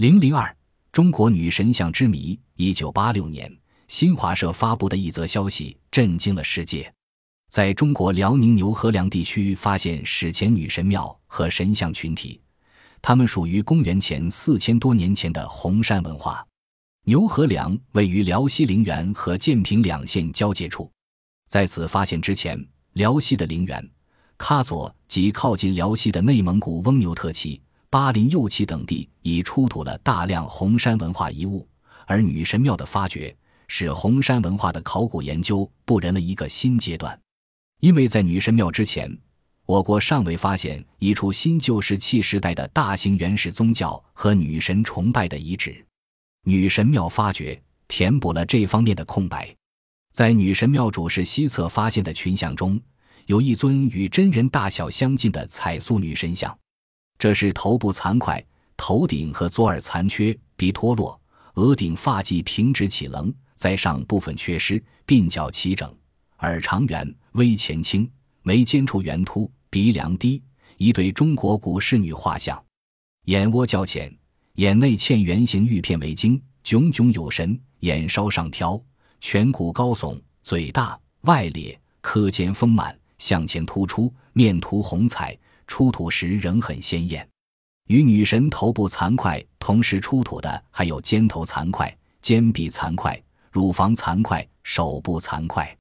零零二，中国女神像之谜。一九八六年，新华社发布的一则消息震惊了世界，在中国辽宁牛河梁地区发现史前女神庙和神像群体，它们属于公元前四千多年前的红山文化。牛河梁位于辽西陵园和建平两县交界处，在此发现之前，辽西的陵园、喀左及靠近辽西的内蒙古翁牛特旗、巴林右旗等地已出土了大量红山文化遗物，而女神庙的发掘使红山文化的考古研究步入了一个新阶段。因为在女神庙之前，我国尚未发现一处新旧石器时代的大型原始宗教和女神崇拜的遗址。女神庙发掘填补了这方面的空白，在女神庙主室西侧发现的群像中，有一尊与真人大小相近的彩塑女神像，这是头部残块，头顶和左耳残缺，鼻脱落，额顶发髻平直起棱，在上部分缺失，鬓角齐整，耳长圆，微前倾，眉尖处圆凸，鼻梁低，一对中国古仕女画像，眼窝较浅。眼内嵌圆形玉片为晶，炯炯有神；眼稍上挑，颧骨高耸，嘴大外咧，科尖丰满，向前突出，面涂红彩，出土时仍很鲜艳。与女神头部残块同时出土的还有肩头残块、肩臂残块、乳房残块、手部残块。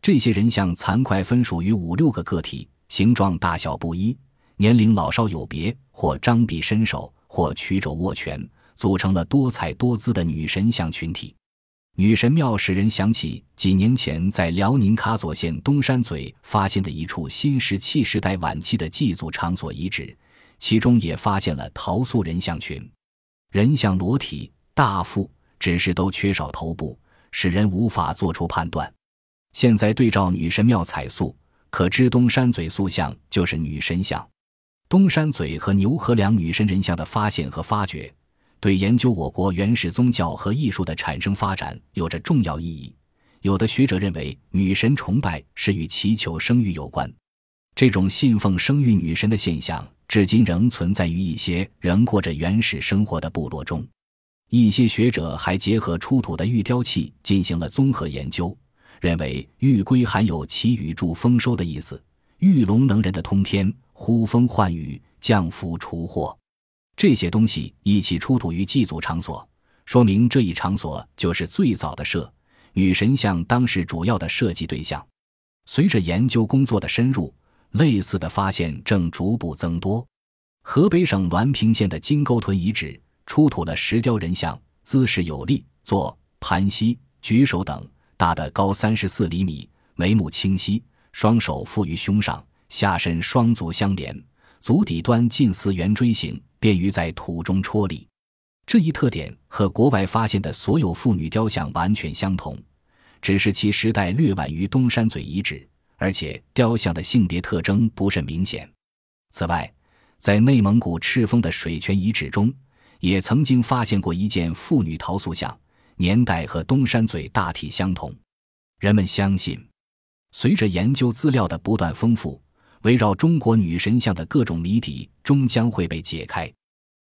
这些人像残块分属于五六个个体，形状大小不一，年龄老少有别，或张臂伸手。或曲肘握拳，组成了多彩多姿的女神像群体。女神庙使人想起几年前在辽宁喀左县东山嘴发现的一处新石器时代晚期的祭祖场所遗址，其中也发现了陶塑人像群，人像裸体、大腹，只是都缺少头部，使人无法做出判断。现在对照女神庙彩塑，可知东山嘴塑像就是女神像。东山嘴和牛河梁女神人像的发现和发掘，对研究我国原始宗教和艺术的产生发展有着重要意义。有的学者认为，女神崇拜是与祈求生育有关。这种信奉生育女神的现象，至今仍存在于一些仍过着原始生活的部落中。一些学者还结合出土的玉雕器进行了综合研究，认为玉龟含有祈雨助丰收的意思，玉龙能人的通天。呼风唤雨、降福除祸，这些东西一起出土于祭祖场所，说明这一场所就是最早的设女神像当时主要的设计对象。随着研究工作的深入，类似的发现正逐步增多。河北省滦平县的金沟屯遗址出土了石雕人像，姿势有力，坐、盘膝、举手等，大的高三十四厘米，眉目清晰，双手负于胸上。下身双足相连，足底端近似圆锥形，便于在土中戳立。这一特点和国外发现的所有妇女雕像完全相同，只是其时代略晚于东山嘴遗址，而且雕像的性别特征不甚明显。此外，在内蒙古赤峰的水泉遗址中，也曾经发现过一件妇女陶塑像，年代和东山嘴大体相同。人们相信，随着研究资料的不断丰富。围绕中国女神像的各种谜底终将会被解开。